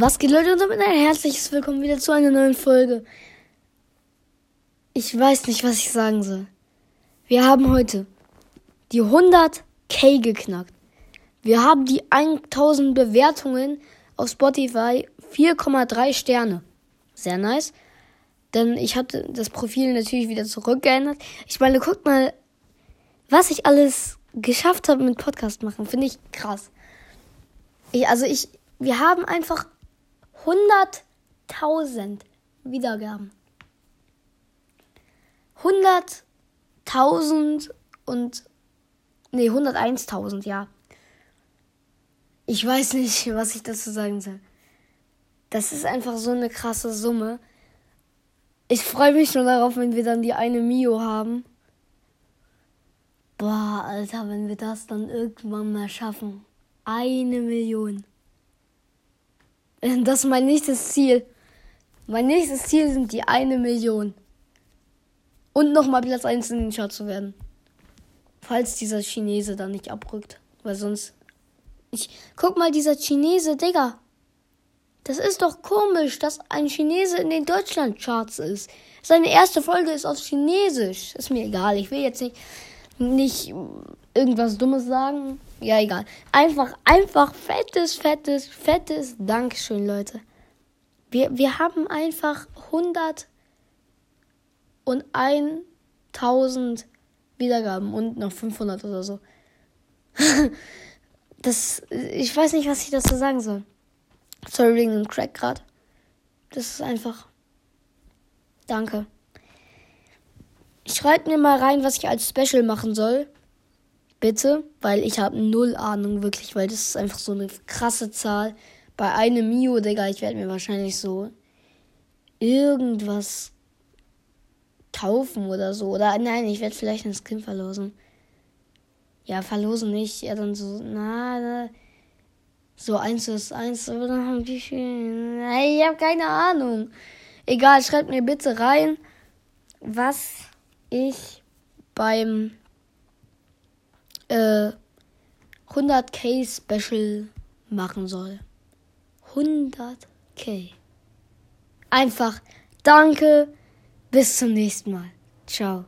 Was geht Leute und damit ein herzliches Willkommen wieder zu einer neuen Folge. Ich weiß nicht, was ich sagen soll. Wir haben heute die 100k geknackt. Wir haben die 1000 Bewertungen auf Spotify, 4,3 Sterne. Sehr nice. Denn ich hatte das Profil natürlich wieder zurückgeändert. Ich meine, guckt mal, was ich alles geschafft habe mit Podcast machen. Finde ich krass. Ich, also ich, wir haben einfach 100.000 Wiedergaben. 100.000 und nee, 101.000, ja. Ich weiß nicht, was ich dazu sagen soll. Das ist einfach so eine krasse Summe. Ich freue mich schon darauf, wenn wir dann die eine Mio haben. Boah, Alter, wenn wir das dann irgendwann mal schaffen. Eine Million. Das ist mein nächstes Ziel. Mein nächstes Ziel sind die eine Million. Und nochmal Platz 1 in den Chart zu werden. Falls dieser Chinese da nicht abrückt. Weil sonst. Ich. Guck mal, dieser Chinese, Digga. Das ist doch komisch, dass ein Chinese in den Deutschland-Charts ist. Seine erste Folge ist auf Chinesisch. Ist mir egal. Ich will jetzt nicht, nicht irgendwas Dummes sagen. Ja, egal. Einfach, einfach fettes, fettes, fettes Dankeschön, Leute. Wir, wir haben einfach 100 und 1000 Wiedergaben und noch 500 oder so. das, ich weiß nicht, was ich dazu sagen soll. Sorry wegen dem Crack gerade. Das ist einfach. Danke. Schreibt mir mal rein, was ich als Special machen soll. Bitte, weil ich habe null Ahnung wirklich, weil das ist einfach so eine krasse Zahl. Bei einem Mio, Digga, ich werde mir wahrscheinlich so irgendwas kaufen oder so. Oder nein, ich werde vielleicht ein Skin verlosen. Ja, verlosen nicht. Ja, dann so, na, so eins ist eins, oder wie viel? Ich habe keine Ahnung. Egal, schreibt mir bitte rein, was ich beim äh, 100k Special machen soll. 100k. Einfach danke, bis zum nächsten Mal. Ciao.